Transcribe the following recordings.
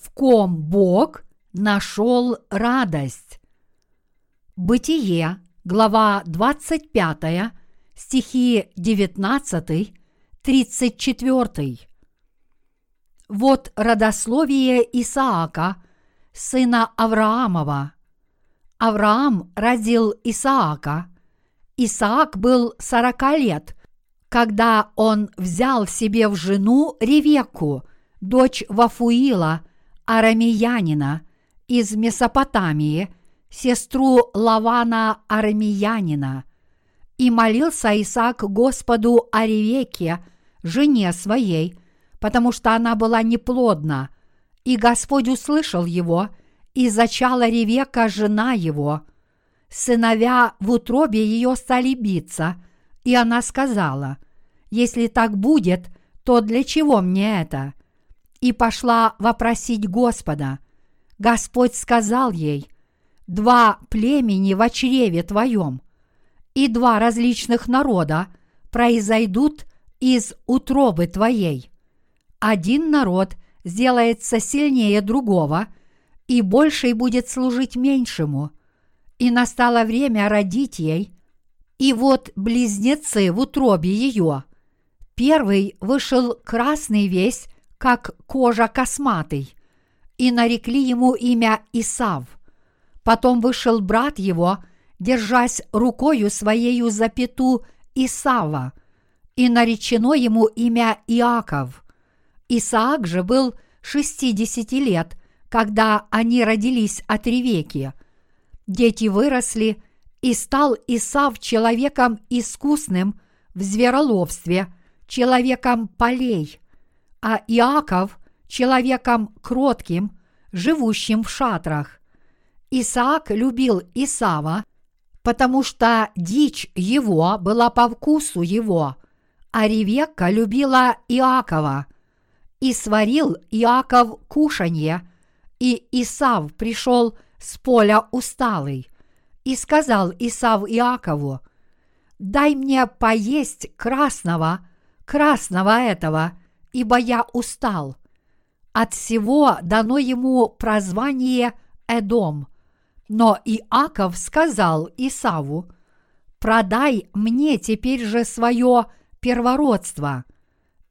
в ком Бог нашел радость. Бытие, глава 25, стихи 19, 34. Вот родословие Исаака, сына Авраамова. Авраам родил Исаака. Исаак был сорока лет, когда он взял себе в жену Ревекку, дочь Вафуила, арамеянина, из Месопотамии, сестру Лавана арамеянина. И молился Исаак Господу о Ревеке, жене своей, потому что она была неплодна, и Господь услышал его, и зачала Ревека, жена его. Сыновья в утробе ее стали биться, и она сказала, «Если так будет, то для чего мне это?» И пошла вопросить Господа. Господь сказал ей, «Два племени в чреве твоем, и два различных народа произойдут из утробы твоей. Один народ сделается сильнее другого, и больший будет служить меньшему. И настало время родить ей, и вот близнецы в утробе ее. Первый вышел красный весь, как кожа косматый, и нарекли ему имя Исав. Потом вышел брат его, держась рукою своею за пету Исава, и наречено ему имя Иаков. Исаак же был шестидесяти лет, когда они родились от Ревеки. Дети выросли, и стал Исав человеком искусным в звероловстве, человеком полей, а Иаков – человеком кротким, живущим в шатрах. Исаак любил Исава, потому что дичь его была по вкусу его, а Ревекка любила Иакова. И сварил Иаков кушанье, и Исав пришел с поля усталый, и сказал Исав Иакову, «Дай мне поесть красного, красного этого, ибо я устал». От всего дано ему прозвание Эдом – но Иаков сказал Исаву, «Продай мне теперь же свое первородство».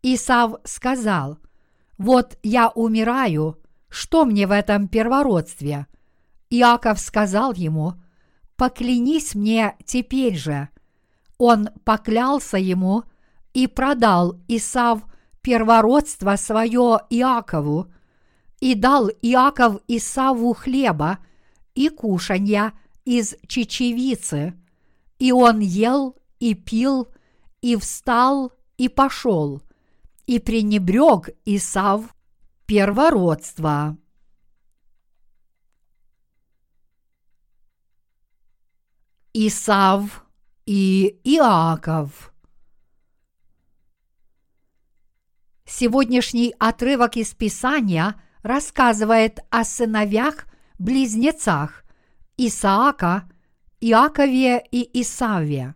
Исав сказал, «Вот я умираю, что мне в этом первородстве?» Иаков сказал ему, «Поклянись мне теперь же». Он поклялся ему и продал Исав первородство свое Иакову, и дал Иаков Исаву хлеба и кушанья из чечевицы, и он ел и пил, и встал и пошел, и пренебрег Исав первородство. Исав и Иаков. Сегодняшний отрывок из Писания рассказывает о сыновьях близнецах Исаака, Иакове и Исаве.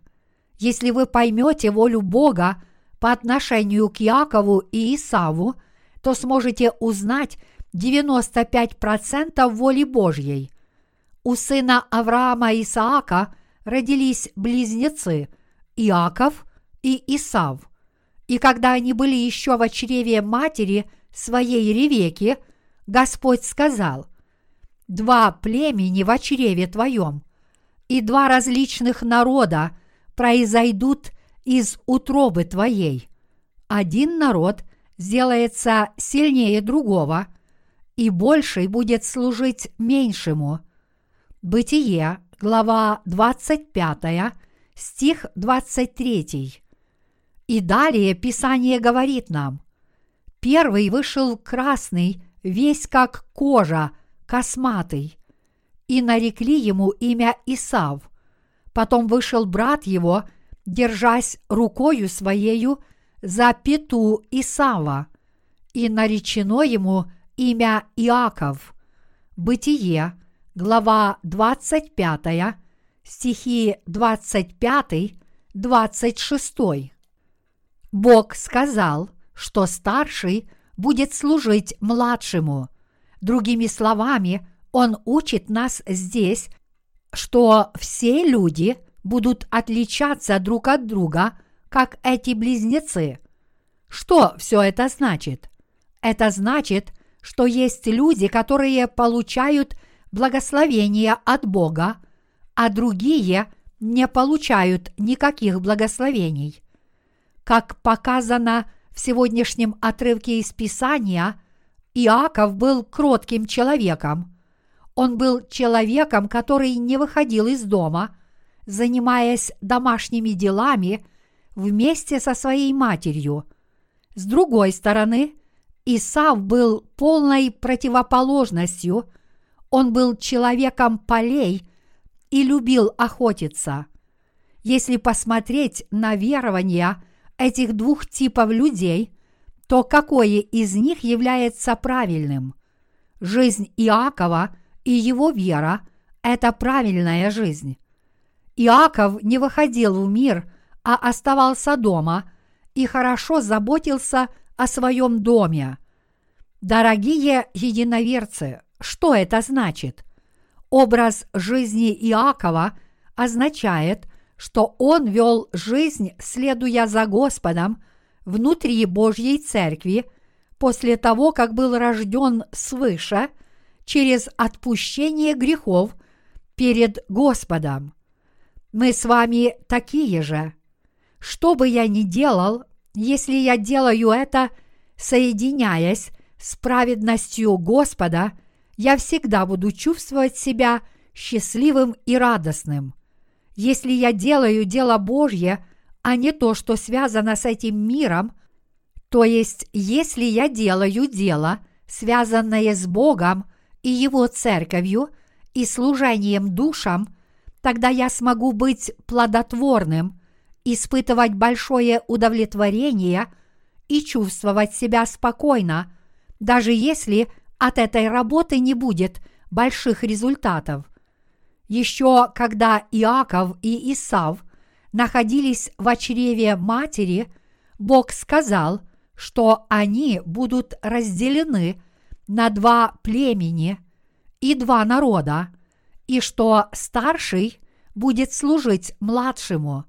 Если вы поймете волю Бога по отношению к Иакову и Исаву, то сможете узнать 95% воли Божьей. У сына Авраама Исаака родились близнецы Иаков и Исав. И когда они были еще в чреве матери своей Ревеки, Господь сказал, два племени в чреве твоем, и два различных народа произойдут из утробы твоей. Один народ сделается сильнее другого, и больший будет служить меньшему. Бытие, глава 25, стих 23. И далее Писание говорит нам, первый вышел красный, весь как кожа, косматый, и нарекли ему имя Исав. Потом вышел брат его, держась рукою своею за пету Исава, и наречено ему имя Иаков. Бытие, глава 25, стихи 25-26. Бог сказал, что старший будет служить младшему – Другими словами, он учит нас здесь, что все люди будут отличаться друг от друга, как эти близнецы. Что все это значит? Это значит, что есть люди, которые получают благословение от Бога, а другие не получают никаких благословений. Как показано в сегодняшнем отрывке из Писания, Иаков был кротким человеком. Он был человеком, который не выходил из дома, занимаясь домашними делами вместе со своей матерью. С другой стороны, Исав был полной противоположностью. Он был человеком полей и любил охотиться. Если посмотреть на верования этих двух типов людей, то какое из них является правильным? Жизнь Иакова и его вера – это правильная жизнь. Иаков не выходил в мир, а оставался дома и хорошо заботился о своем доме. Дорогие единоверцы, что это значит? Образ жизни Иакова означает, что он вел жизнь, следуя за Господом внутри Божьей Церкви после того, как был рожден свыше через отпущение грехов перед Господом. Мы с вами такие же. Что бы я ни делал, если я делаю это, соединяясь с праведностью Господа, я всегда буду чувствовать себя счастливым и радостным. Если я делаю дело Божье, а не то, что связано с этим миром, то есть если я делаю дело, связанное с Богом и Его церковью и служением душам, тогда я смогу быть плодотворным, испытывать большое удовлетворение и чувствовать себя спокойно – даже если от этой работы не будет больших результатов. Еще когда Иаков и Исав находились в чреве матери, Бог сказал, что они будут разделены на два племени и два народа, и что старший будет служить младшему.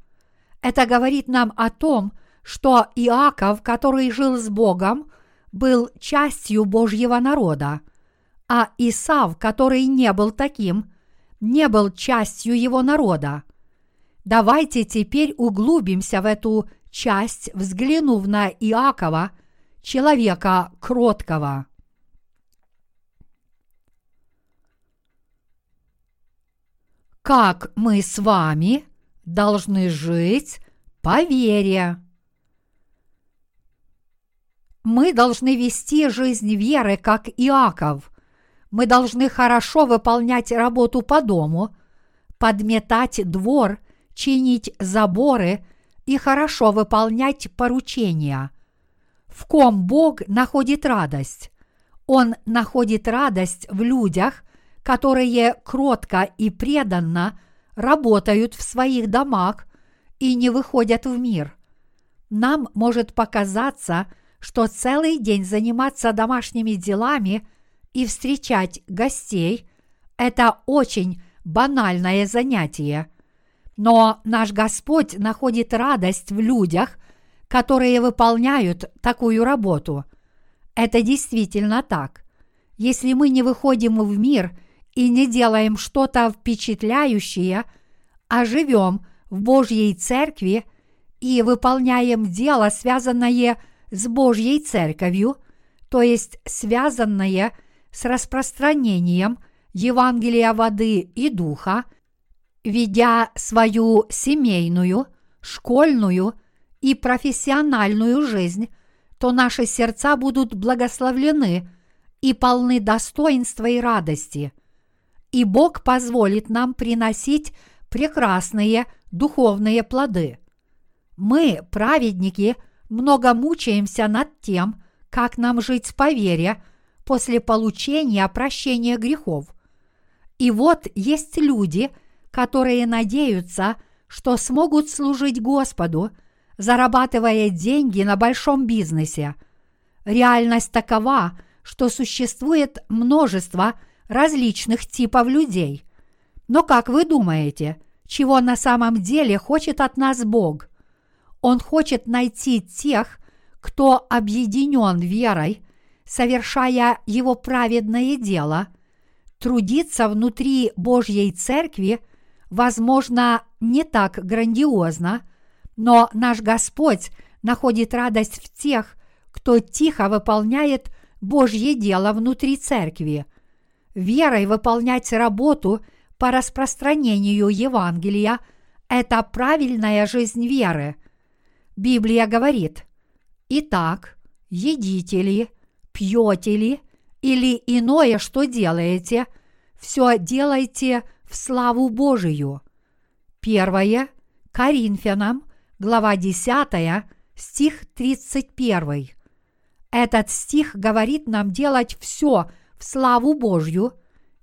Это говорит нам о том, что Иаков, который жил с Богом, был частью Божьего народа, а Исав, который не был таким, не был частью его народа. Давайте теперь углубимся в эту часть, взглянув на Иакова, человека кроткого. Как мы с вами должны жить по вере? Мы должны вести жизнь веры, как Иаков. Мы должны хорошо выполнять работу по дому, подметать двор, чинить заборы и хорошо выполнять поручения. В ком Бог находит радость? Он находит радость в людях, которые кротко и преданно работают в своих домах и не выходят в мир. Нам может показаться, что целый день заниматься домашними делами и встречать гостей – это очень банальное занятие. Но наш Господь находит радость в людях, которые выполняют такую работу. Это действительно так. Если мы не выходим в мир и не делаем что-то впечатляющее, а живем в Божьей Церкви и выполняем дело, связанное с Божьей Церковью, то есть связанное с распространением Евангелия воды и духа, ведя свою семейную, школьную и профессиональную жизнь, то наши сердца будут благословлены и полны достоинства и радости. И Бог позволит нам приносить прекрасные духовные плоды. Мы, праведники, – много мучаемся над тем, как нам жить по вере после получения прощения грехов. И вот есть люди, которые надеются, что смогут служить Господу, зарабатывая деньги на большом бизнесе. Реальность такова, что существует множество различных типов людей. Но как вы думаете, чего на самом деле хочет от нас Бог? Он хочет найти тех, кто объединен верой, совершая его праведное дело, трудиться внутри Божьей Церкви, возможно, не так грандиозно, но наш Господь находит радость в тех, кто тихо выполняет Божье дело внутри церкви. Верой выполнять работу по распространению Евангелия – это правильная жизнь веры. Библия говорит, «Итак, едите ли, пьете ли или иное, что делаете, все делайте в славу Божию». Первое Коринфянам, глава 10, стих 31. Этот стих говорит нам делать все в славу Божью.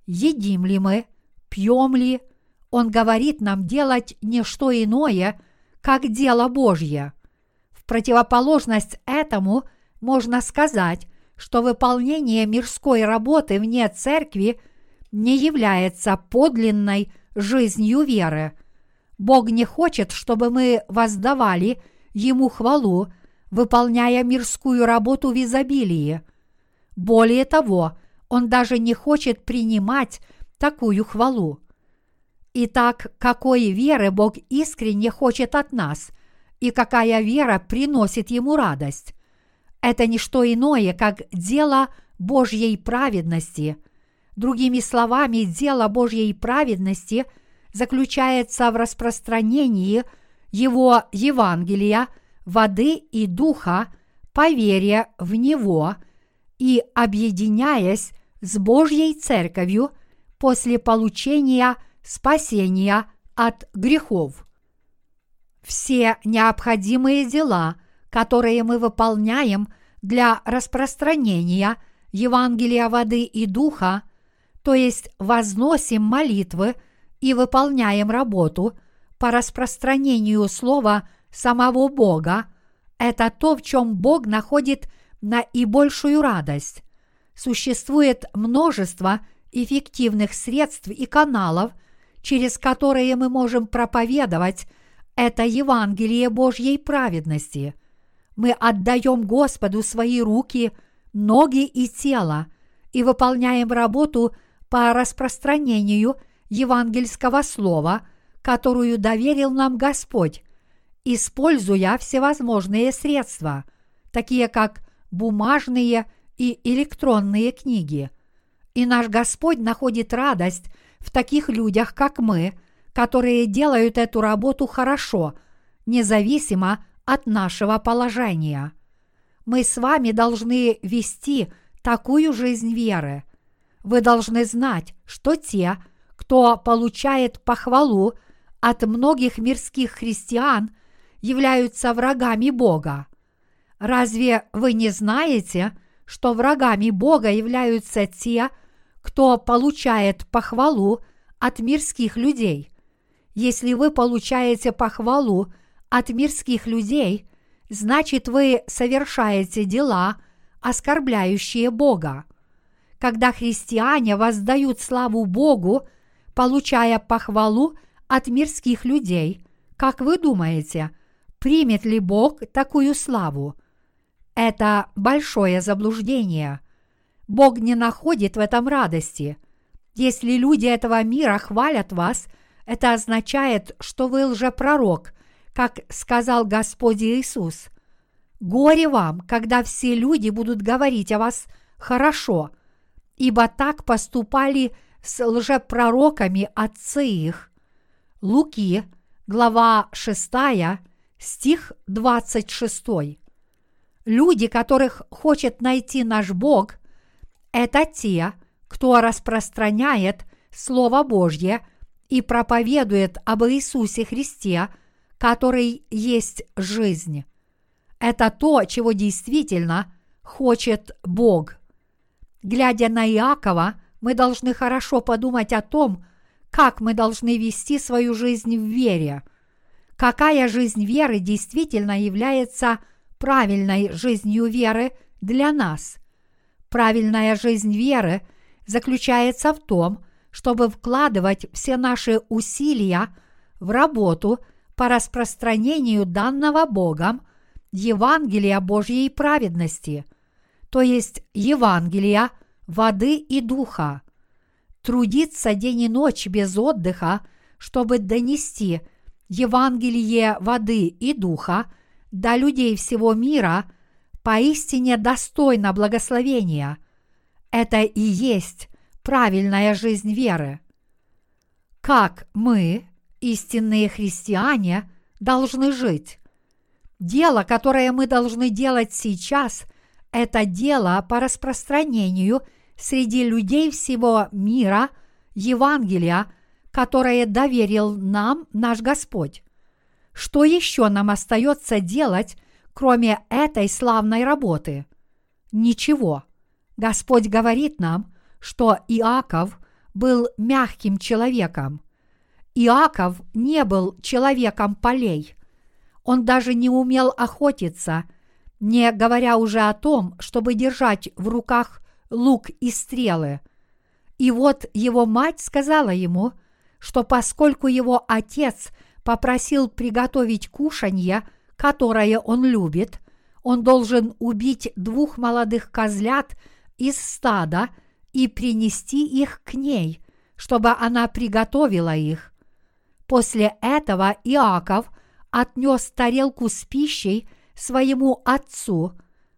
Едим ли мы, пьем ли, он говорит нам делать не что иное, как дело Божье. В противоположность этому можно сказать, что выполнение мирской работы вне церкви не является подлинной жизнью веры. Бог не хочет, чтобы мы воздавали Ему хвалу выполняя мирскую работу в изобилии. Более того, он даже не хочет принимать такую хвалу. Итак, какой веры Бог искренне хочет от нас, и какая вера приносит Ему радость? Это не что иное, как дело Божьей праведности. Другими словами, дело Божьей праведности заключается в распространении Его Евангелия – воды и духа по вере в Него и объединяясь с Божьей Церковью после получения спасения от грехов. Все необходимые дела, которые мы выполняем для распространения Евангелия воды и духа, то есть возносим молитвы и выполняем работу по распространению Слова – самого Бога – это то, в чем Бог находит наибольшую радость. Существует множество эффективных средств и каналов, через которые мы можем проповедовать это Евангелие Божьей праведности. Мы отдаем Господу свои руки, ноги и тело и выполняем работу по распространению евангельского слова, которую доверил нам Господь, используя всевозможные средства, такие как бумажные и электронные книги. И наш Господь находит радость в таких людях, как мы, которые делают эту работу хорошо, независимо от нашего положения. Мы с вами должны вести такую жизнь веры. Вы должны знать, что те, кто получает похвалу от многих мирских христиан – являются врагами Бога. Разве вы не знаете, что врагами Бога являются те, кто получает похвалу от мирских людей? Если вы получаете похвалу от мирских людей, значит вы совершаете дела, оскорбляющие Бога. Когда христиане воздают славу Богу, получая похвалу от мирских людей, как вы думаете, примет ли Бог такую славу? Это большое заблуждение. Бог не находит в этом радости. Если люди этого мира хвалят вас, это означает, что вы лжепророк, как сказал Господь Иисус. Горе вам, когда все люди будут говорить о вас хорошо, ибо так поступали с лжепророками отцы их. Луки, глава 6, стих 26. Люди, которых хочет найти наш Бог, это те, кто распространяет Слово Божье и проповедует об Иисусе Христе, который есть жизнь. Это то, чего действительно хочет Бог. Глядя на Иакова, мы должны хорошо подумать о том, как мы должны вести свою жизнь в вере – какая жизнь веры действительно является правильной жизнью веры для нас. Правильная жизнь веры заключается в том, чтобы вкладывать все наши усилия в работу по распространению данного Богом Евангелия Божьей праведности, то есть Евангелия воды и духа. Трудиться день и ночь без отдыха, чтобы донести Евангелие воды и духа до людей всего мира, поистине достойно благословения. Это и есть правильная жизнь веры. Как мы, истинные христиане, должны жить? Дело, которое мы должны делать сейчас, это дело по распространению среди людей всего мира Евангелия, которое доверил нам наш Господь. Что еще нам остается делать, кроме этой славной работы? Ничего. Господь говорит нам, что Иаков был мягким человеком. Иаков не был человеком полей. Он даже не умел охотиться, не говоря уже о том, чтобы держать в руках лук и стрелы. И вот его мать сказала ему, что поскольку его отец попросил приготовить кушанье, которое он любит, он должен убить двух молодых козлят из стада – и принести их к ней, чтобы она приготовила их. После этого Иаков отнес тарелку с пищей своему отцу,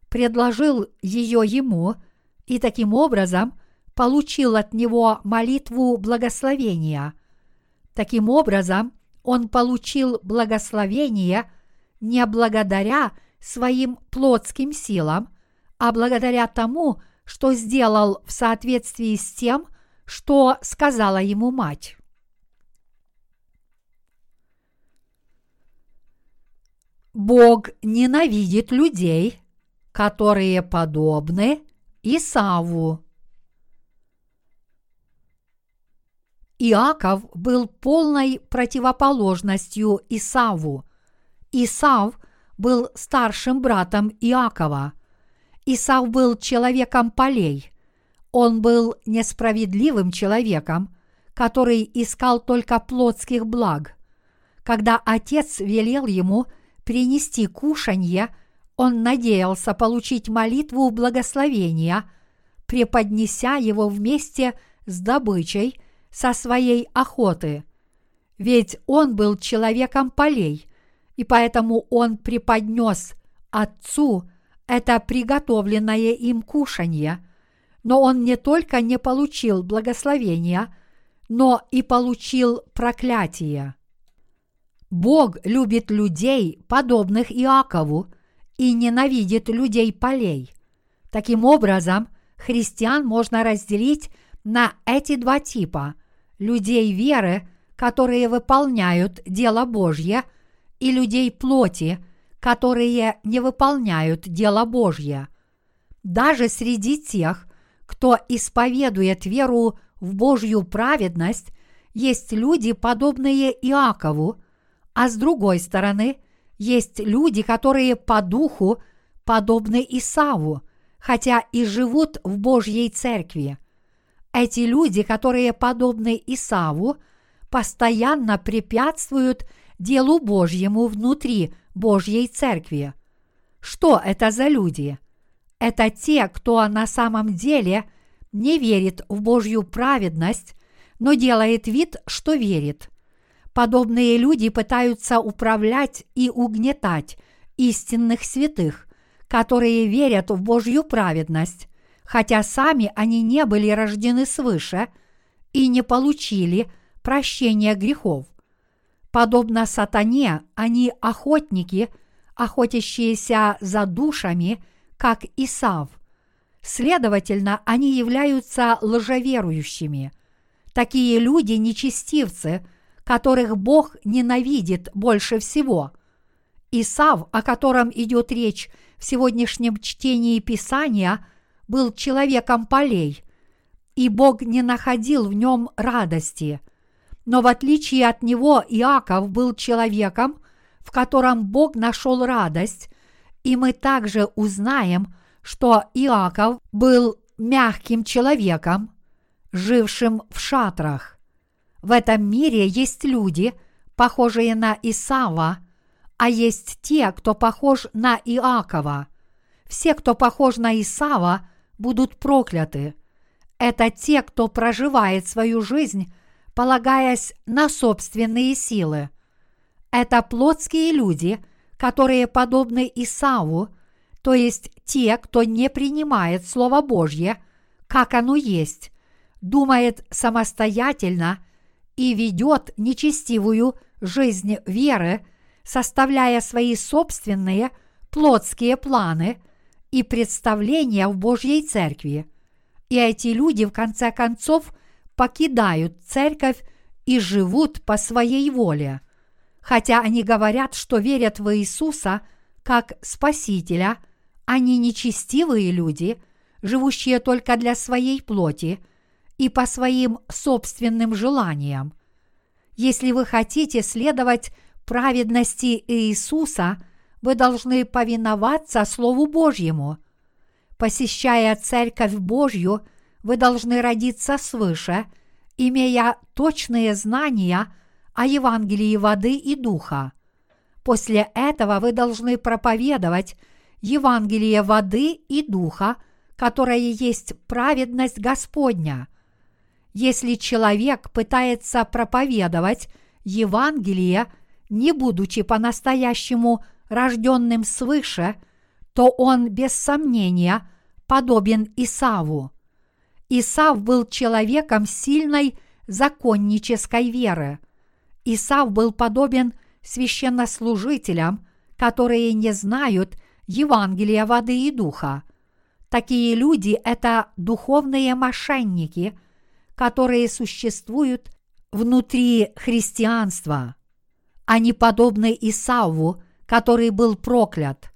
предложил ее ему и таким образом получил от него молитву благословения. Таким образом, он получил благословение не благодаря своим плотским силам, а благодаря тому, что сделал в соответствии с тем, что сказала ему мать. Бог ненавидит людей, которые подобны Исаву. Иаков был полной противоположностью Исаву. Исав был старшим братом Иакова – Исав был человеком полей. Он был несправедливым человеком, который искал только плотских благ. Когда отец велел ему принести кушанье, он надеялся получить молитву благословения, преподнеся его вместе с добычей со своей охоты. Ведь он был человеком полей, и поэтому он преподнес отцу это приготовленное им кушанье, но он не только не получил благословения, но и получил проклятие. Бог любит людей, подобных Иакову, и ненавидит людей полей. Таким образом, христиан можно разделить на эти два типа – людей веры, которые выполняют дело Божье, и людей плоти – которые не выполняют дело Божье. Даже среди тех, кто исповедует веру в Божью праведность, есть люди, подобные Иакову, а с другой стороны, есть люди, которые по духу подобны Исаву, хотя и живут в Божьей церкви. Эти люди, которые подобны Исаву, постоянно препятствуют делу Божьему внутри Божьей Церкви. Что это за люди? Это те, кто на самом деле не верит в Божью праведность, но делает вид, что верит. Подобные люди пытаются управлять и угнетать истинных святых, которые верят в Божью праведность, хотя сами они не были рождены свыше и не получили прощения грехов. Подобно сатане, они охотники, охотящиеся за душами, как Исав. Следовательно, они являются лжеверующими. Такие люди – нечестивцы, которых Бог ненавидит больше всего. Исав, о котором идет речь в сегодняшнем чтении Писания, был человеком полей, и Бог не находил в нем радости – но в отличие от него Иаков был человеком, в котором Бог нашел радость, и мы также узнаем, что Иаков был мягким человеком, жившим в шатрах. В этом мире есть люди, похожие на Исава, а есть те, кто похож на Иакова. Все, кто похож на Исава, будут прокляты. Это те, кто проживает свою жизнь, полагаясь на собственные силы. Это плотские люди, которые подобны Исаву, то есть те, кто не принимает Слово Божье, как оно есть, думает самостоятельно и ведет нечестивую жизнь веры, составляя свои собственные плотские планы и представления в Божьей Церкви. И эти люди в конце концов покидают церковь и живут по своей воле. Хотя они говорят, что верят в Иисуса как Спасителя, они нечестивые люди, живущие только для своей плоти и по своим собственным желаниям. Если вы хотите следовать праведности Иисуса, вы должны повиноваться Слову Божьему. Посещая Церковь Божью, вы должны родиться свыше, имея точные знания о Евангелии воды и духа. После этого вы должны проповедовать Евангелие воды и духа, которое есть праведность Господня. Если человек пытается проповедовать Евангелие – не будучи по-настоящему рожденным свыше, то он без сомнения подобен Исаву. Исав был человеком сильной законнической веры. Исав был подобен священнослужителям, которые не знают Евангелия воды и духа. Такие люди – это духовные мошенники, которые существуют внутри христианства. Они подобны Исаву, который был проклят.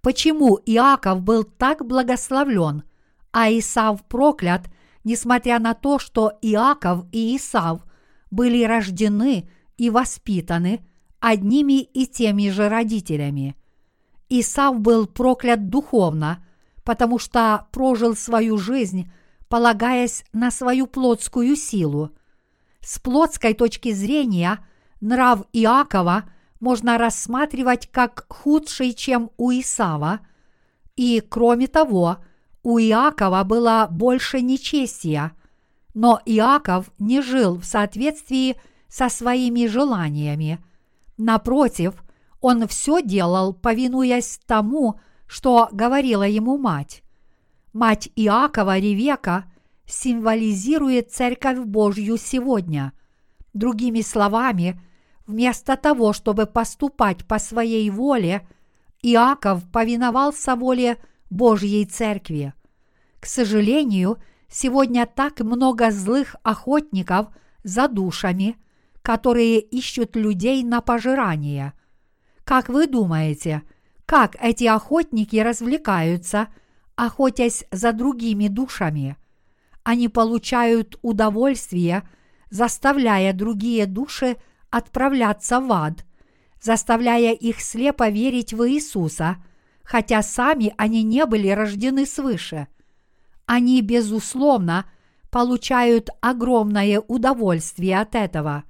Почему Иаков был так благословлен, а Исав проклят, несмотря на то, что Иаков и Исав были рождены и воспитаны одними и теми же родителями. Исав был проклят духовно, потому что прожил свою жизнь, полагаясь на свою плотскую силу. С плотской точки зрения – нрав Иакова можно рассматривать как худший, чем у Исава, и, кроме того, у Иакова было больше нечестия, но Иаков не жил в соответствии со своими желаниями. Напротив, он все делал, повинуясь тому, что говорила ему мать. Мать Иакова Ревека символизирует Церковь Божью сегодня. Другими словами, Вместо того, чтобы поступать по своей воле, Иаков повиновался воле Божьей Церкви. К сожалению, сегодня так много злых охотников за душами, которые ищут людей на пожирание. Как вы думаете, как эти охотники развлекаются, охотясь за другими душами? Они получают удовольствие, заставляя другие души отправляться в ад, заставляя их слепо верить в Иисуса, хотя сами они не были рождены свыше. Они, безусловно, получают огромное удовольствие от этого.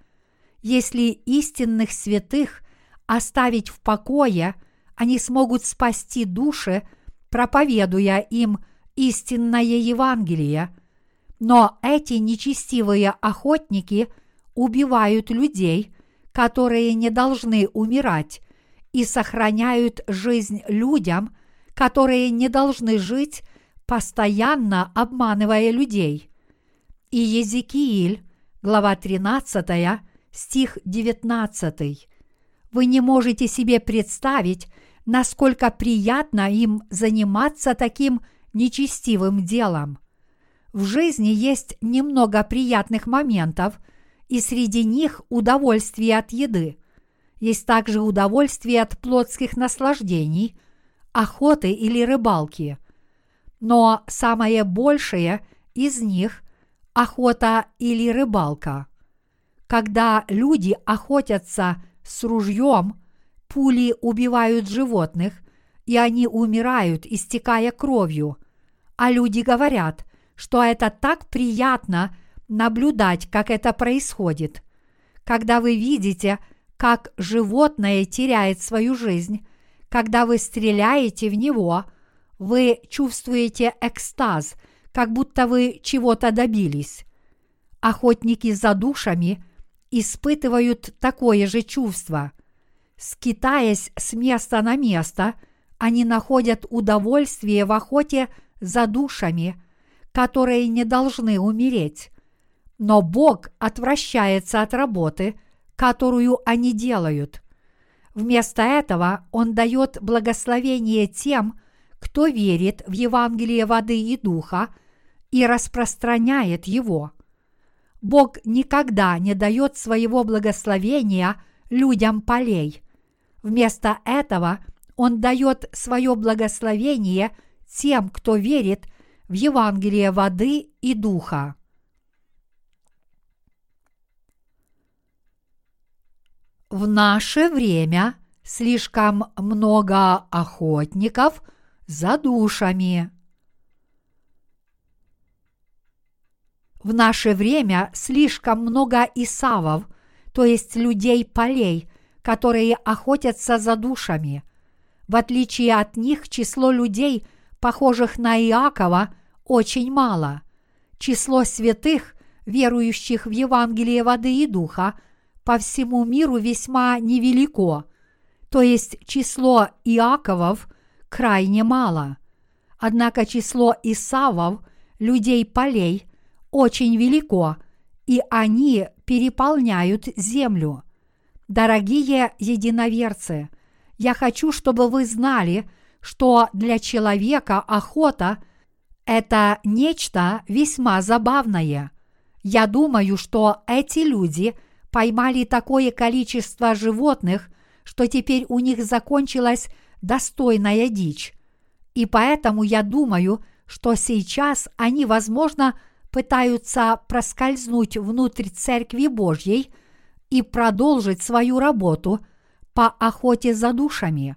Если истинных святых оставить в покое, они смогут спасти души, проповедуя им истинное Евангелие. Но эти нечестивые охотники – убивают людей, которые не должны умирать, и сохраняют жизнь людям, которые не должны жить, постоянно обманывая людей. И Езекииль, глава 13, стих 19. Вы не можете себе представить, насколько приятно им заниматься таким нечестивым делом. В жизни есть немного приятных моментов – и среди них удовольствие от еды. Есть также удовольствие от плотских наслаждений, охоты или рыбалки. Но самое большее из них – охота или рыбалка. Когда люди охотятся с ружьем, пули убивают животных, и они умирают, истекая кровью. А люди говорят, что это так приятно наблюдать, как это происходит. Когда вы видите, как животное теряет свою жизнь, когда вы стреляете в него, вы чувствуете экстаз, как будто вы чего-то добились. Охотники за душами испытывают такое же чувство. Скитаясь с места на место, они находят удовольствие в охоте за душами, которые не должны умереть. Но Бог отвращается от работы, которую они делают. Вместо этого Он дает благословение тем, кто верит в Евангелие воды и духа и распространяет его. Бог никогда не дает своего благословения людям полей. Вместо этого Он дает свое благословение тем, кто верит в Евангелие воды и духа. В наше время слишком много охотников за душами. В наше время слишком много исавов, то есть людей полей, которые охотятся за душами. В отличие от них число людей, похожих на Иакова, очень мало. Число святых, верующих в Евангелие воды и духа, по всему миру весьма невелико, то есть число Иаковов крайне мало. Однако число Исавов, людей полей, очень велико, и они переполняют землю. Дорогие единоверцы, я хочу, чтобы вы знали, что для человека охота – это нечто весьма забавное. Я думаю, что эти люди поймали такое количество животных, что теперь у них закончилась достойная дичь. И поэтому я думаю, что сейчас они, возможно, пытаются проскользнуть внутрь Церкви Божьей и продолжить свою работу по охоте за душами.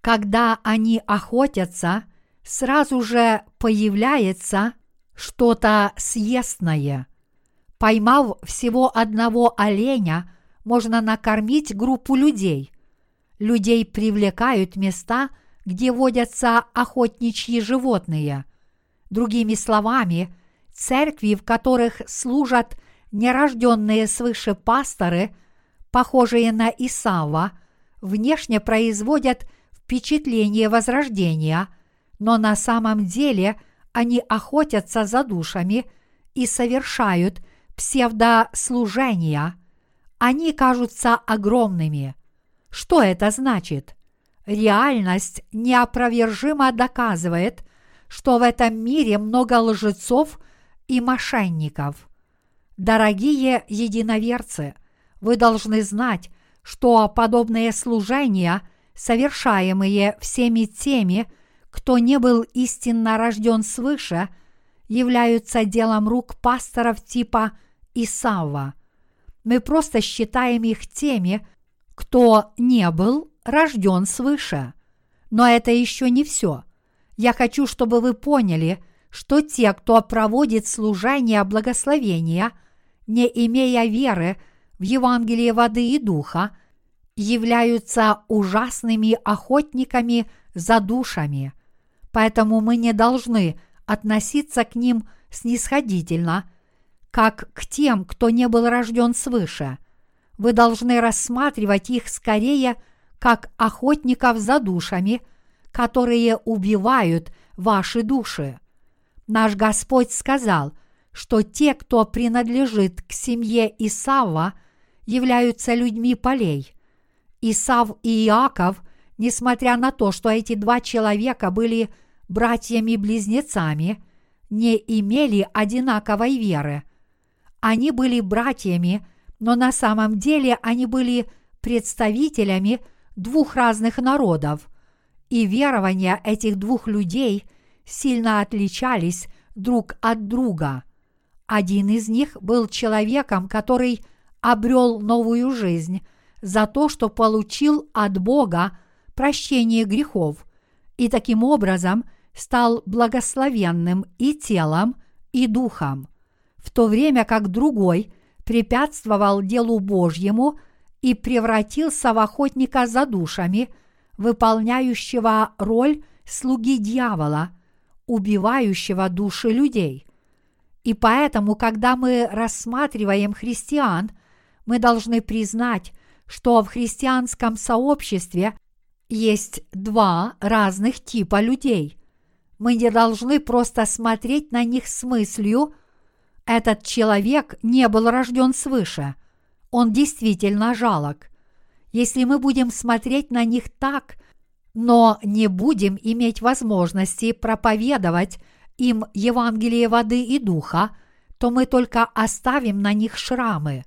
Когда они охотятся, сразу же появляется что-то съестное. Поймав всего одного оленя, можно накормить группу людей. Людей привлекают места, где водятся охотничьи животные. Другими словами, церкви, в которых служат нерожденные свыше пасторы, похожие на Исава, внешне производят впечатление возрождения, но на самом деле они охотятся за душами и совершают псевдослужения. Они кажутся огромными. Что это значит? Реальность неопровержимо доказывает, что в этом мире много лжецов – и мошенников. Дорогие единоверцы, вы должны знать, что подобные служения, совершаемые всеми теми, кто не был истинно рожден свыше, являются делом рук пасторов типа Исава. Мы просто считаем их теми, кто не был рожден свыше. Но это еще не все. Я хочу, чтобы вы поняли, что те, кто проводит служение благословения, не имея веры в Евангелие воды и духа, являются ужасными охотниками за душами. Поэтому мы не должны относиться к ним снисходительно, как к тем, кто не был рожден свыше. Вы должны рассматривать их скорее как охотников за душами, которые убивают ваши души. Наш Господь сказал, что те, кто принадлежит к семье Исава, являются людьми полей. Исав и Иаков, несмотря на то, что эти два человека были братьями-близнецами, не имели одинаковой веры. Они были братьями, но на самом деле они были представителями двух разных народов, и верования этих двух людей – сильно отличались друг от друга. Один из них был человеком, который обрел новую жизнь за то, что получил от Бога прощение грехов и таким образом стал благословенным и телом, и духом, в то время как другой препятствовал делу Божьему и превратился в охотника за душами, выполняющего роль слуги дьявола, убивающего души людей. И поэтому, когда мы рассматриваем христиан, мы должны признать, что в христианском сообществе есть два разных типа людей. Мы не должны просто смотреть на них с мыслью «этот человек не был рожден свыше», он действительно жалок. Если мы будем смотреть на них так, но не будем иметь возможности проповедовать им Евангелие воды и духа, то мы только оставим на них шрамы.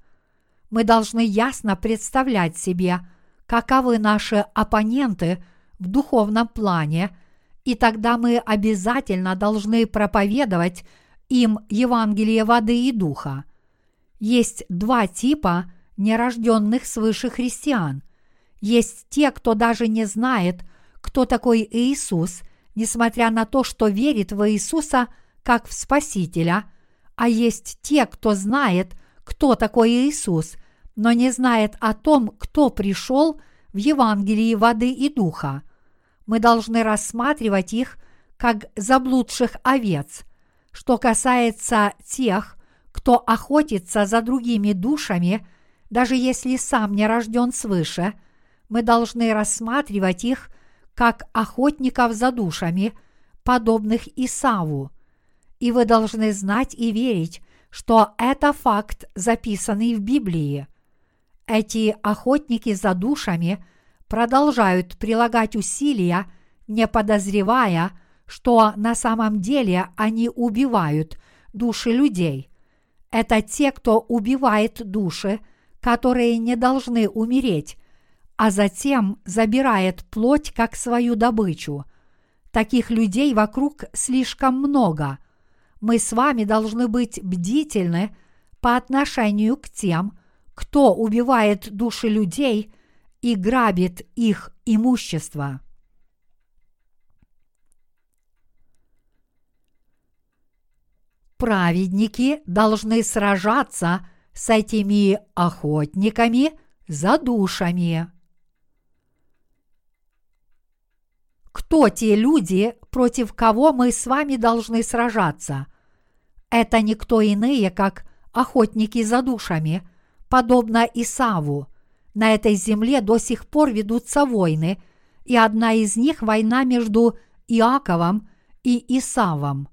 Мы должны ясно представлять себе, каковы наши оппоненты в духовном плане, и тогда мы обязательно должны проповедовать им Евангелие воды и духа. Есть два типа нерожденных свыше христиан. Есть те, кто даже не знает, кто такой Иисус, несмотря на то, что верит в Иисуса как в Спасителя, а есть те, кто знает, кто такой Иисус, но не знает о том, кто пришел в Евангелии воды и духа. Мы должны рассматривать их как заблудших овец. Что касается тех, кто охотится за другими душами, даже если сам не рожден свыше, мы должны рассматривать их как охотников за душами, подобных Исаву. И вы должны знать и верить, что это факт, записанный в Библии. Эти охотники за душами продолжают прилагать усилия, не подозревая, что на самом деле они убивают души людей. Это те, кто убивает души, которые не должны умереть, а затем забирает плоть как свою добычу. Таких людей вокруг слишком много. Мы с вами должны быть бдительны по отношению к тем, кто убивает души людей и грабит их имущество. Праведники должны сражаться с этими охотниками за душами. Кто те люди, против кого мы с вами должны сражаться? Это никто иные, как охотники за душами – подобно Исаву. На этой земле до сих пор ведутся войны, и одна из них война между Иаковом и Исавом.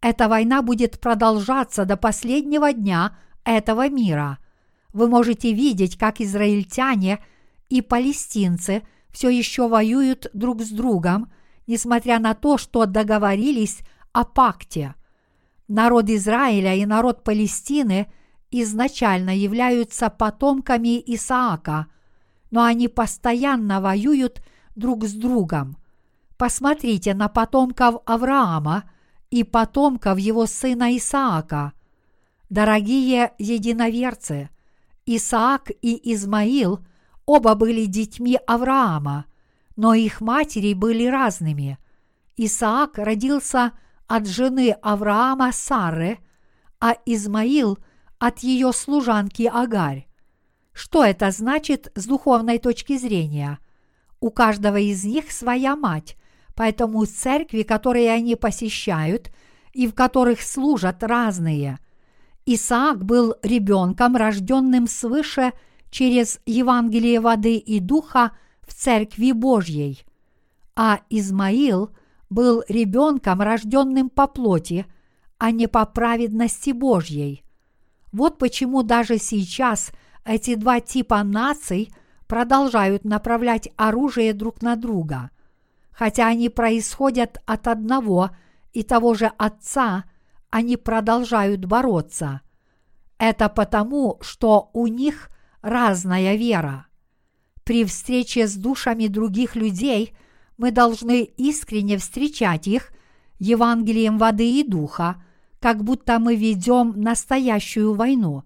Эта война будет продолжаться до последнего дня этого мира. Вы можете видеть, как израильтяне и палестинцы все еще воюют друг с другом, несмотря на то, что договорились о пакте. Народ Израиля и народ Палестины – изначально являются потомками Исаака, но они постоянно воюют друг с другом. Посмотрите на потомков Авраама и потомков его сына Исаака. Дорогие единоверцы, Исаак и Измаил оба были детьми Авраама, но их матери были разными. Исаак родился от жены Авраама Сары, а Измаил – от ее служанки Агарь. Что это значит с духовной точки зрения? У каждого из них своя мать, поэтому церкви, которые они посещают и в которых служат разные. Исаак был ребенком, рожденным свыше через Евангелие воды и духа в Церкви Божьей, а Измаил был ребенком, рожденным по плоти, а не по праведности Божьей – вот почему даже сейчас эти два типа наций продолжают направлять оружие друг на друга. Хотя они происходят от одного и того же Отца, они продолжают бороться. Это потому, что у них разная вера. При встрече с душами других людей мы должны искренне встречать их Евангелием воды и духа – как будто мы ведем настоящую войну.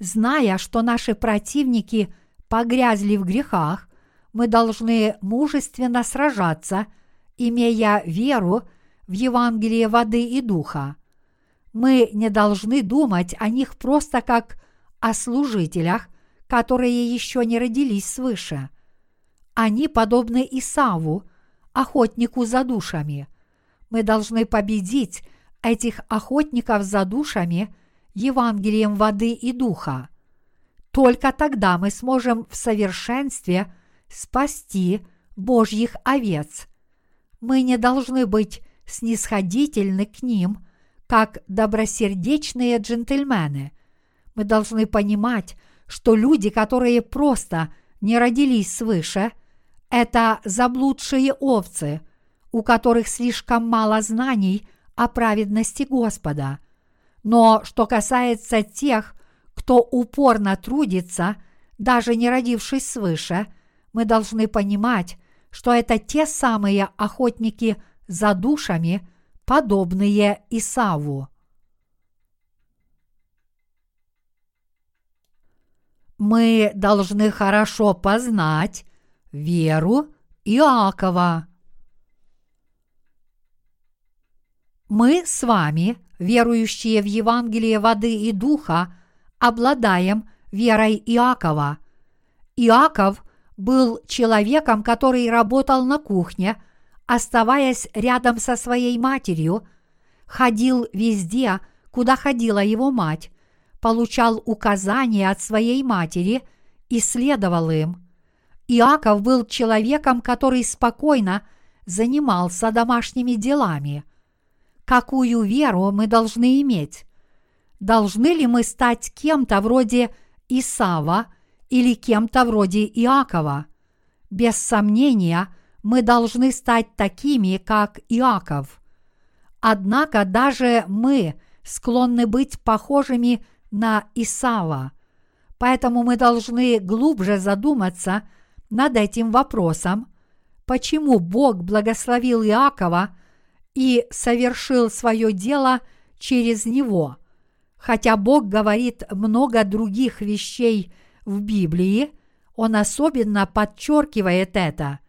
Зная, что наши противники погрязли в грехах, мы должны мужественно сражаться, имея веру в Евангелии воды и духа. Мы не должны думать о них просто как о служителях, которые еще не родились свыше. Они подобны Исаву, охотнику за душами. Мы должны победить этих охотников за душами Евангелием воды и духа. Только тогда мы сможем в совершенстве спасти Божьих овец. Мы не должны быть снисходительны к ним, как добросердечные джентльмены. Мы должны понимать, что люди, которые просто не родились свыше, это заблудшие овцы, у которых слишком мало знаний о праведности Господа. Но что касается тех, кто упорно трудится, даже не родившись свыше, мы должны понимать, что это те самые охотники за душами, подобные Исаву. Мы должны хорошо познать веру Иакова. Мы с вами, верующие в Евангелие воды и духа, обладаем верой Иакова. Иаков был человеком, который работал на кухне, оставаясь рядом со своей матерью, ходил везде, куда ходила его мать, получал указания от своей матери и следовал им. Иаков был человеком, который спокойно занимался домашними делами. Какую веру мы должны иметь? Должны ли мы стать кем-то вроде Исава – или кем-то вроде Иакова. Без сомнения, мы должны стать такими, как Иаков. Однако даже мы склонны быть похожими на Исава. Поэтому мы должны глубже задуматься над этим вопросом, почему Бог благословил Иакова и совершил свое дело через него. Хотя Бог говорит много других вещей в Библии, он особенно подчеркивает это.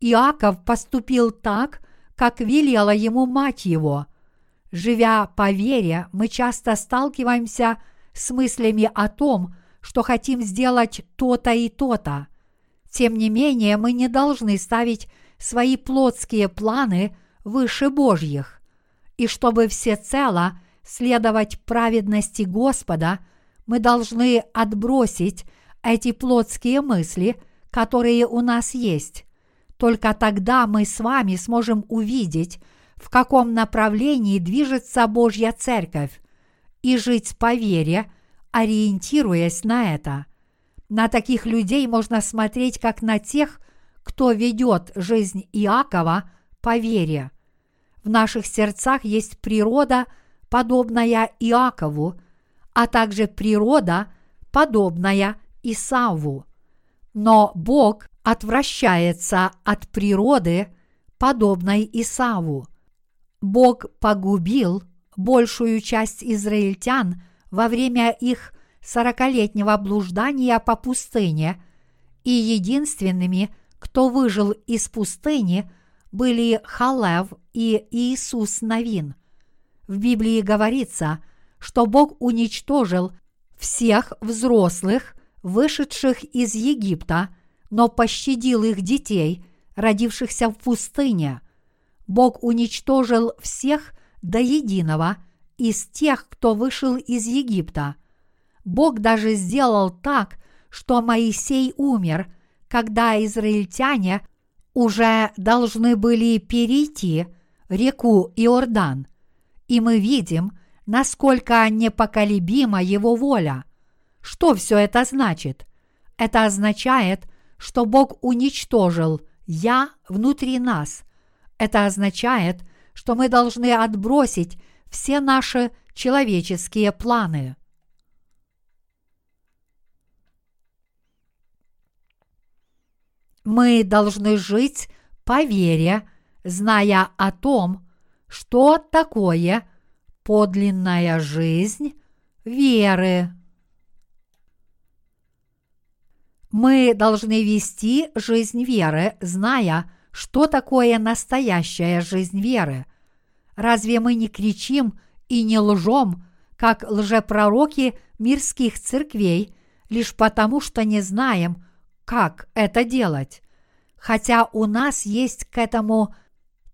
Иаков поступил так, как велела ему мать его. Живя по вере, мы часто сталкиваемся с мыслями о том, что хотим сделать то-то и то-то. Тем не менее, мы не должны ставить свои плотские планы выше Божьих. И чтобы всецело следовать праведности Господа – мы должны отбросить эти плотские мысли, которые у нас есть. Только тогда мы с вами сможем увидеть, в каком направлении движется Божья Церковь, и жить по вере, ориентируясь на это. На таких людей можно смотреть как на тех, кто ведет жизнь Иакова по вере. В наших сердцах есть природа, подобная Иакову – а также природа, подобная Исаву. Но Бог отвращается от природы, подобной Исаву. Бог погубил большую часть израильтян во время их сорокалетнего блуждания по пустыне, и единственными, кто выжил из пустыни, были Халев и Иисус Навин. В Библии говорится, что Бог уничтожил всех взрослых, вышедших из Египта, но пощадил их детей, родившихся в пустыне. Бог уничтожил всех до единого из тех, кто вышел из Египта. Бог даже сделал так, что Моисей умер, когда израильтяне уже должны были перейти реку Иордан. И мы видим, насколько непоколебима его воля. Что все это значит? Это означает, что Бог уничтожил «я» внутри нас. Это означает, что мы должны отбросить все наши человеческие планы. Мы должны жить по вере, зная о том, что такое подлинная жизнь веры. Мы должны вести жизнь веры, зная, что такое настоящая жизнь веры. Разве мы не кричим и не лжем, как лжепророки мирских церквей, лишь потому, что не знаем, как это делать? Хотя у нас есть к этому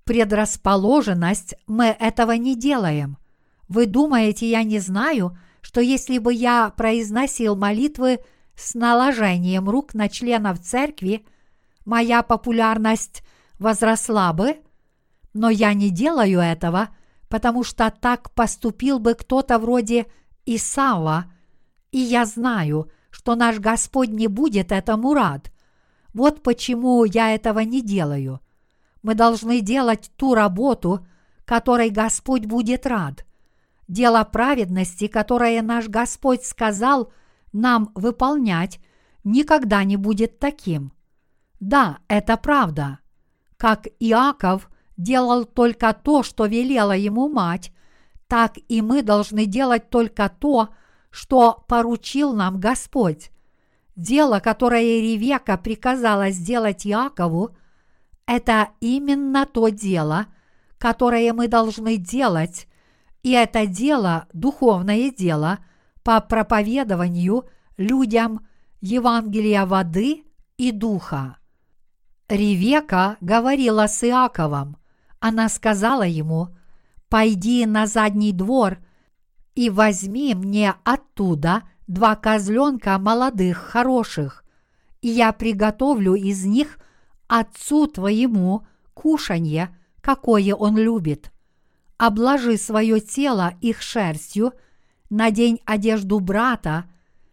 предрасположенность, мы этого не делаем. Вы думаете, я не знаю, что если бы я произносил молитвы с наложением рук на членов церкви, моя популярность возросла бы? Но я не делаю этого, потому что так поступил бы кто-то вроде Исава, и я знаю, что наш Господь не будет этому рад. Вот почему я этого не делаю. Мы должны делать ту работу, которой Господь будет рад. Дело праведности, которое наш Господь сказал нам выполнять, никогда не будет таким. Да, это правда. Как Иаков делал только то, что велела ему мать, так и мы должны делать только то, что поручил нам Господь. Дело, которое Ревека приказала сделать Якову, это именно то дело, которое мы должны делать, и это дело, духовное дело, по проповедованию людям Евангелия воды и духа. Ревека говорила с Иаковом. Она сказала ему, «Пойди на задний двор и возьми мне оттуда – два козленка молодых, хороших, и я приготовлю из них отцу твоему кушанье, какое он любит. Обложи свое тело их шерстью, надень одежду брата,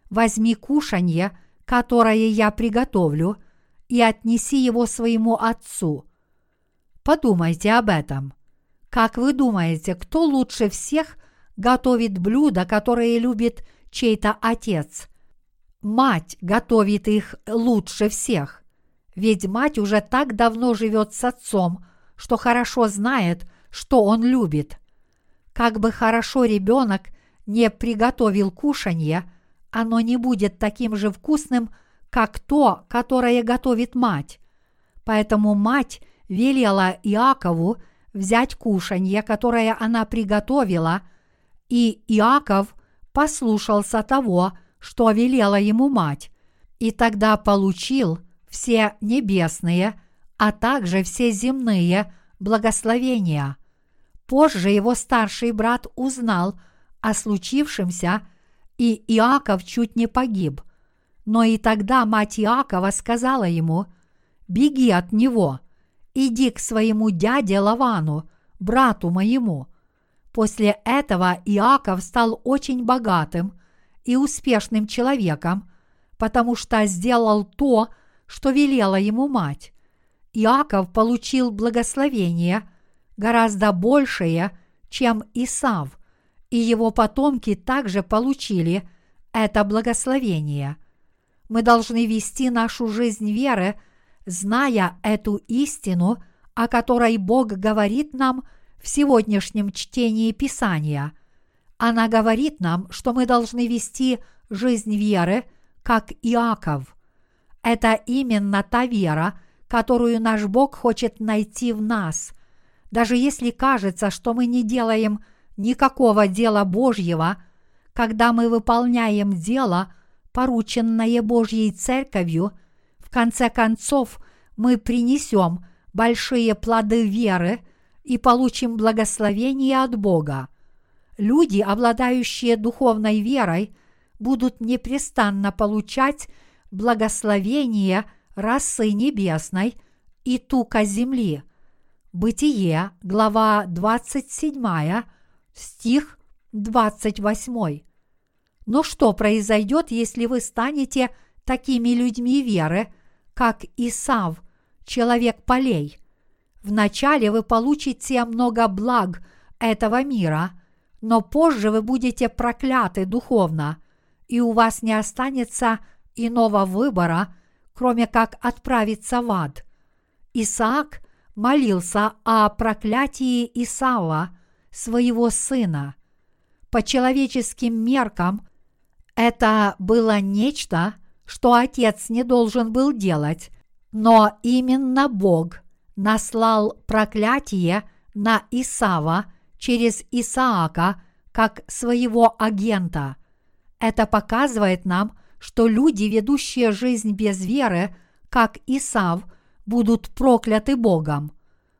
возьми кушанье, которое я приготовлю, и отнеси его своему отцу. Подумайте об этом. Как вы думаете, кто лучше всех готовит блюда, которые любит чей-то отец. Мать готовит их лучше всех, ведь мать уже так давно живет с отцом, что хорошо знает, что он любит. Как бы хорошо ребенок не приготовил кушанье, оно не будет таким же вкусным, как то, которое готовит мать. Поэтому мать велела Иакову взять кушанье, которое она приготовила, и Иаков послушался того, что велела ему мать, и тогда получил все небесные, а также все земные благословения. Позже его старший брат узнал о случившемся, и Иаков чуть не погиб. Но и тогда мать Иакова сказала ему, «Беги от него, иди к своему дяде Лавану, брату моему, После этого Иаков стал очень богатым и успешным человеком, потому что сделал то, что велела ему мать. Иаков получил благословение гораздо большее, чем Исав, и его потомки также получили это благословение. Мы должны вести нашу жизнь веры, зная эту истину, о которой Бог говорит нам – в сегодняшнем чтении Писания. Она говорит нам, что мы должны вести жизнь веры, как Иаков. Это именно та вера, которую наш Бог хочет найти в нас. Даже если кажется, что мы не делаем никакого дела Божьего, когда мы выполняем дело, порученное Божьей Церковью, в конце концов мы принесем большие плоды веры – и получим благословение от Бога. Люди, обладающие духовной верой, будут непрестанно получать благословение расы небесной и тука земли. Бытие, глава 27, стих 28. Но что произойдет, если вы станете такими людьми веры, как Исав, человек полей – Вначале вы получите много благ этого мира, но позже вы будете прокляты духовно, и у вас не останется иного выбора, кроме как отправиться в ад. Исаак молился о проклятии Исава, своего сына. По человеческим меркам это было нечто, что отец не должен был делать, но именно Бог наслал проклятие на Исава через Исаака как своего агента. Это показывает нам, что люди, ведущие жизнь без веры, как Исав, будут прокляты Богом.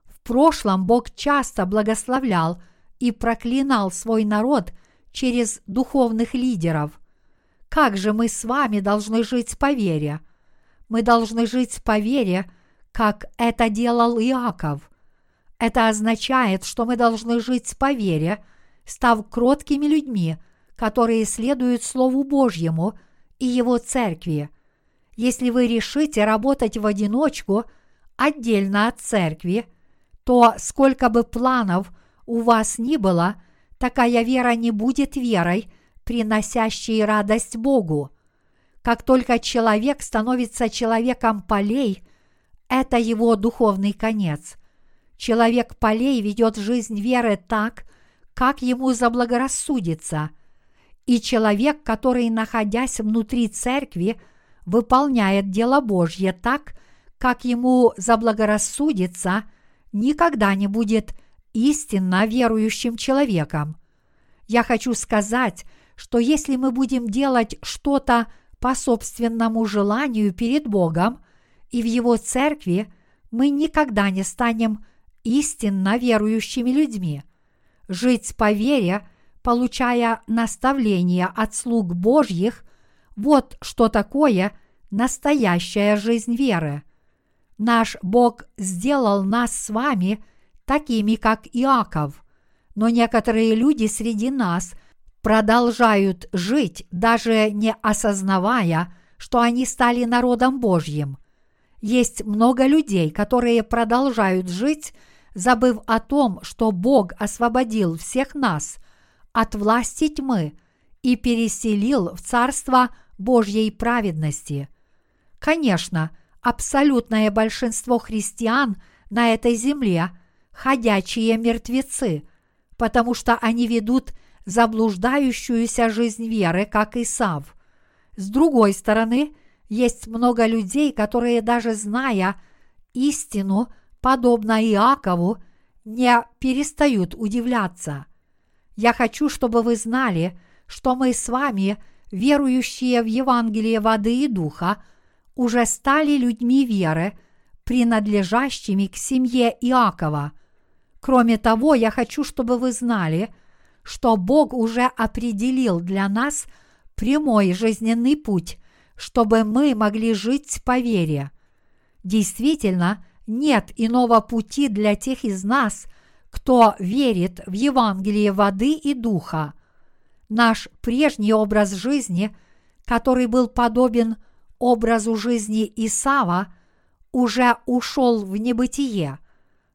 В прошлом Бог часто благословлял и проклинал свой народ через духовных лидеров. Как же мы с вами должны жить по вере? Мы должны жить по вере, как это делал Иаков. Это означает, что мы должны жить по вере, став кроткими людьми, которые следуют Слову Божьему и Его Церкви. Если вы решите работать в одиночку, отдельно от Церкви, то сколько бы планов у вас ни было, такая вера не будет верой, приносящей радость Богу. Как только человек становится человеком полей, это его духовный конец. Человек полей ведет жизнь веры так, как ему заблагорассудится. И человек, который, находясь внутри церкви, выполняет дело Божье так, как ему заблагорассудится, никогда не будет истинно верующим человеком. Я хочу сказать, что если мы будем делать что-то по собственному желанию перед Богом и в Его церкви, мы никогда не станем истинно верующими людьми. Жить по вере, получая наставления от слуг Божьих, вот что такое настоящая жизнь веры. Наш Бог сделал нас с вами такими, как Иаков, но некоторые люди среди нас продолжают жить, даже не осознавая, что они стали народом Божьим. Есть много людей, которые продолжают жить забыв о том, что Бог освободил всех нас от власти тьмы и переселил в Царство Божьей праведности. Конечно, абсолютное большинство христиан на этой земле – ходячие мертвецы, потому что они ведут заблуждающуюся жизнь веры, как Исав. С другой стороны, есть много людей, которые даже зная истину – подобно Иакову, не перестают удивляться. Я хочу, чтобы вы знали, что мы с вами, верующие в Евангелие воды и духа, уже стали людьми веры, принадлежащими к семье Иакова. Кроме того, я хочу, чтобы вы знали, что Бог уже определил для нас прямой жизненный путь, чтобы мы могли жить по вере. Действительно, нет иного пути для тех из нас, кто верит в Евангелие воды и духа. Наш прежний образ жизни, который был подобен образу жизни Исава, уже ушел в небытие.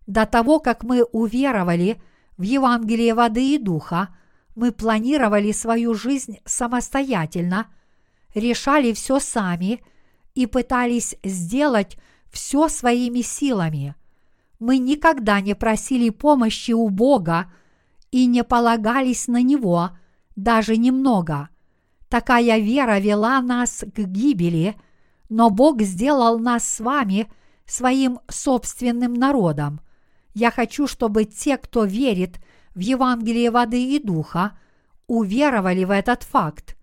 До того, как мы уверовали в Евангелие воды и духа, мы планировали свою жизнь самостоятельно, решали все сами и пытались сделать все своими силами. Мы никогда не просили помощи у Бога и не полагались на Него даже немного. Такая вера вела нас к гибели, но Бог сделал нас с вами своим собственным народом. Я хочу, чтобы те, кто верит в Евангелие воды и духа, уверовали в этот факт.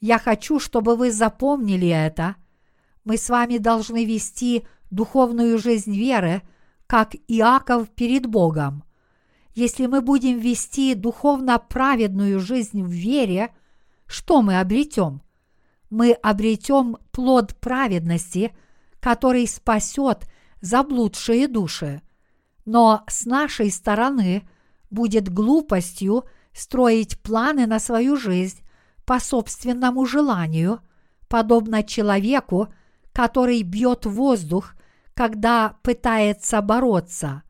Я хочу, чтобы вы запомнили это. Мы с вами должны вести духовную жизнь веры, как Иаков перед Богом. Если мы будем вести духовно праведную жизнь в вере, что мы обретем? Мы обретем плод праведности, который спасет заблудшие души. Но с нашей стороны будет глупостью строить планы на свою жизнь по собственному желанию, подобно человеку, который бьет воздух когда пытается бороться.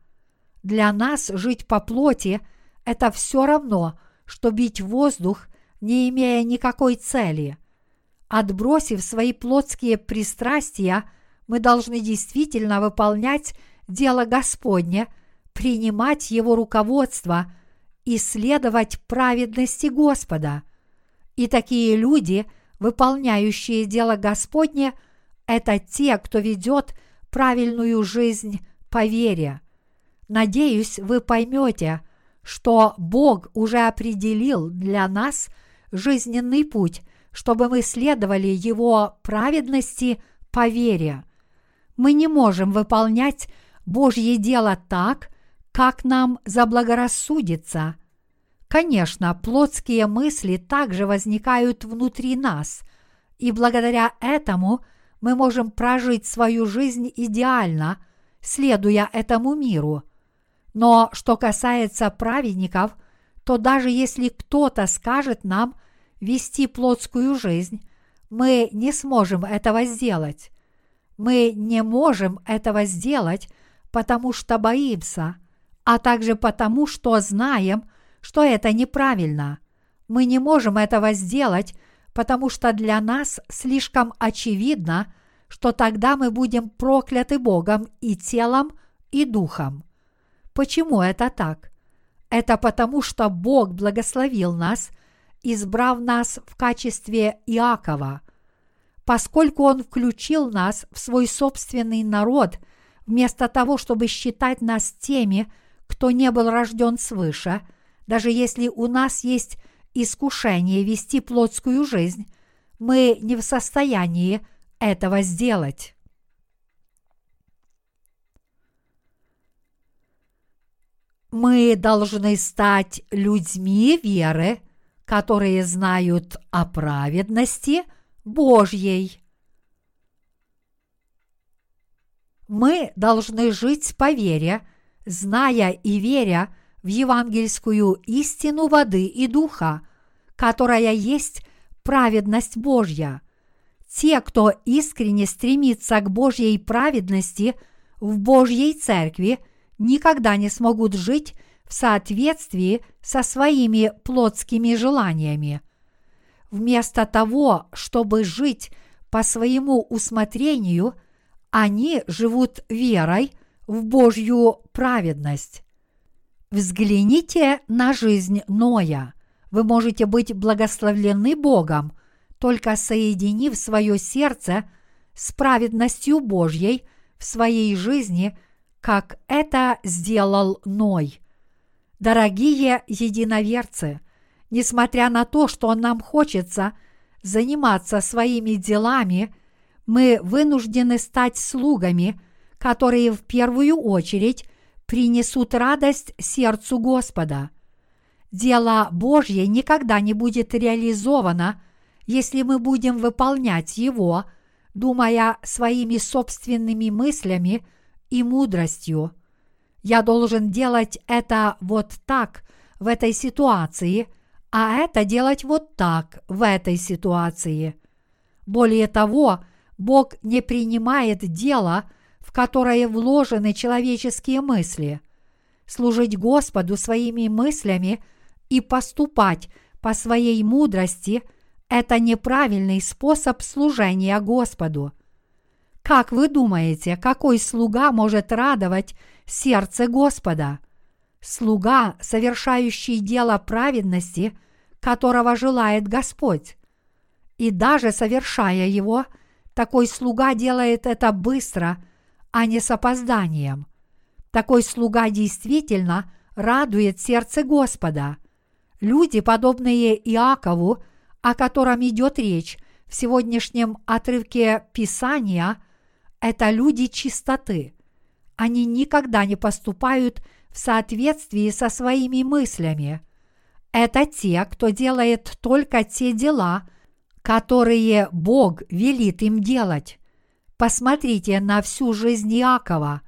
Для нас жить по плоти – это все равно, что бить воздух, не имея никакой цели. Отбросив свои плотские пристрастия, мы должны действительно выполнять дело Господне, принимать Его руководство и следовать праведности Господа. И такие люди, выполняющие дело Господне, это те, кто ведет – правильную жизнь по вере. Надеюсь, вы поймете, что Бог уже определил для нас жизненный путь, чтобы мы следовали Его праведности по вере. Мы не можем выполнять Божье дело так, как нам заблагорассудится. Конечно, плотские мысли также возникают внутри нас, и благодаря этому мы можем прожить свою жизнь идеально, следуя этому миру. Но что касается праведников, то даже если кто-то скажет нам вести плотскую жизнь, мы не сможем этого сделать. Мы не можем этого сделать, потому что боимся, а также потому, что знаем, что это неправильно. Мы не можем этого сделать, потому что для нас слишком очевидно, что тогда мы будем прокляты Богом и телом, и духом. Почему это так? Это потому, что Бог благословил нас, избрав нас в качестве Иакова. Поскольку Он включил нас в свой собственный народ, вместо того, чтобы считать нас теми, кто не был рожден свыше, даже если у нас есть искушение вести плотскую жизнь, мы не в состоянии этого сделать. Мы должны стать людьми веры, которые знают о праведности Божьей. Мы должны жить по вере, зная и веря в евангельскую истину воды и духа, которая есть праведность Божья. Те, кто искренне стремится к Божьей праведности в Божьей церкви – никогда не смогут жить в соответствии со своими плотскими желаниями. Вместо того, чтобы жить по своему усмотрению, они живут верой в Божью праведность. Взгляните на жизнь Ноя. Вы можете быть благословлены Богом, только соединив свое сердце с праведностью Божьей в своей жизни – как это сделал Ной. Дорогие единоверцы, несмотря на то, что нам хочется заниматься своими делами, мы вынуждены стать слугами, которые в первую очередь принесут радость сердцу Господа. Дело Божье никогда не будет реализовано, если мы будем выполнять его, думая своими собственными мыслями – и мудростью. Я должен делать это вот так в этой ситуации, а это делать вот так в этой ситуации. Более того, Бог не принимает дело, в которое вложены человеческие мысли. Служить Господу своими мыслями и поступать по своей мудрости – это неправильный способ служения Господу. Как вы думаете, какой слуга может радовать сердце Господа? Слуга, совершающий дело праведности, которого желает Господь. И даже совершая его, такой слуга делает это быстро, а не с опозданием. Такой слуга действительно радует сердце Господа. Люди, подобные Иакову, о котором идет речь в сегодняшнем отрывке Писания – это люди чистоты. Они никогда не поступают в соответствии со своими мыслями. Это те, кто делает только те дела, которые Бог велит им делать. Посмотрите на всю жизнь Иакова.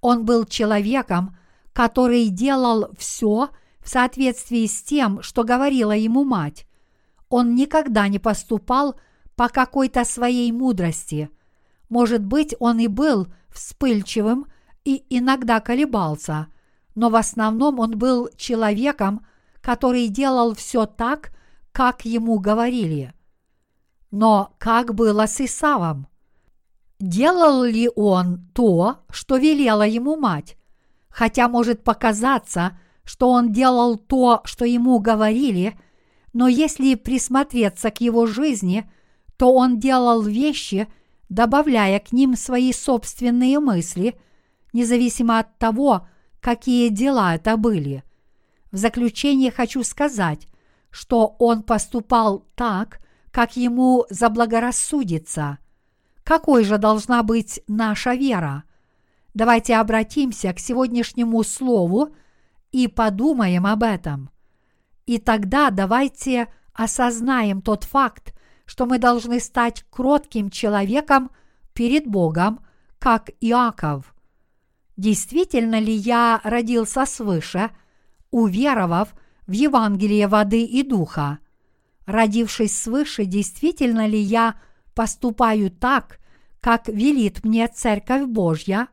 Он был человеком, который делал все в соответствии с тем, что говорила ему мать. Он никогда не поступал по какой-то своей мудрости. Может быть, он и был вспыльчивым и иногда колебался, но в основном он был человеком, который делал все так, как ему говорили. Но как было с Исавом? Делал ли он то, что велела ему мать? Хотя может показаться, что он делал то, что ему говорили, но если присмотреться к его жизни, то он делал вещи – добавляя к ним свои собственные мысли, независимо от того, какие дела это были. В заключение хочу сказать, что он поступал так, как ему заблагорассудится. Какой же должна быть наша вера? Давайте обратимся к сегодняшнему слову и подумаем об этом. И тогда давайте осознаем тот факт, что мы должны стать кротким человеком перед Богом, как Иаков. Действительно ли я родился свыше, уверовав в Евангелие воды и духа? Родившись свыше, действительно ли я поступаю так, как велит мне Церковь Божья?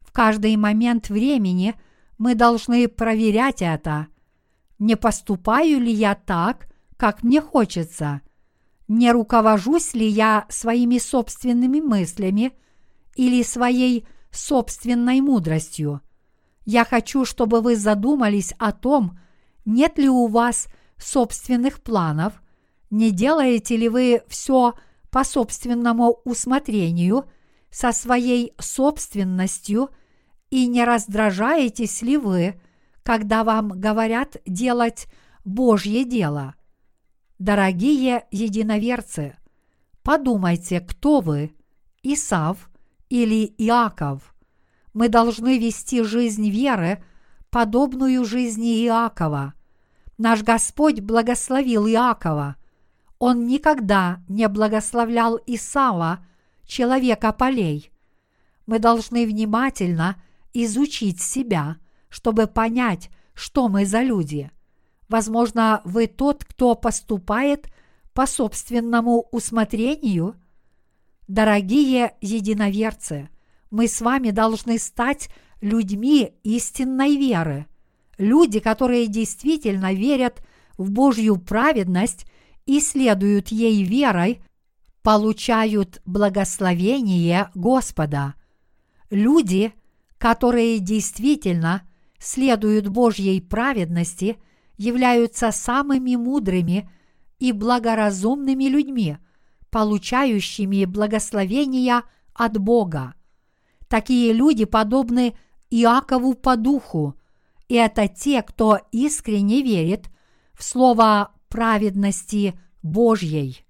В каждый момент времени мы должны проверять это. Не поступаю ли я так, как мне хочется? Не руковожусь ли я своими собственными мыслями или своей собственной мудростью? Я хочу, чтобы вы задумались о том, нет ли у вас собственных планов, не делаете ли вы все по собственному усмотрению, со своей собственностью и не раздражаетесь ли вы, когда вам говорят делать Божье дело – Дорогие единоверцы, подумайте, кто вы, Исав или Иаков. Мы должны вести жизнь веры, подобную жизни Иакова. Наш Господь благословил Иакова. Он никогда не благословлял Исава, человека полей. Мы должны внимательно изучить себя, чтобы понять, что мы за люди – Возможно, вы тот, кто поступает по собственному усмотрению? Дорогие единоверцы, мы с вами должны стать людьми истинной веры. Люди, которые действительно верят в Божью праведность и следуют ей верой, получают благословение Господа. Люди, которые действительно следуют Божьей праведности – являются самыми мудрыми и благоразумными людьми, получающими благословения от Бога. Такие люди подобны Иакову по духу, и это те, кто искренне верит в слово праведности Божьей.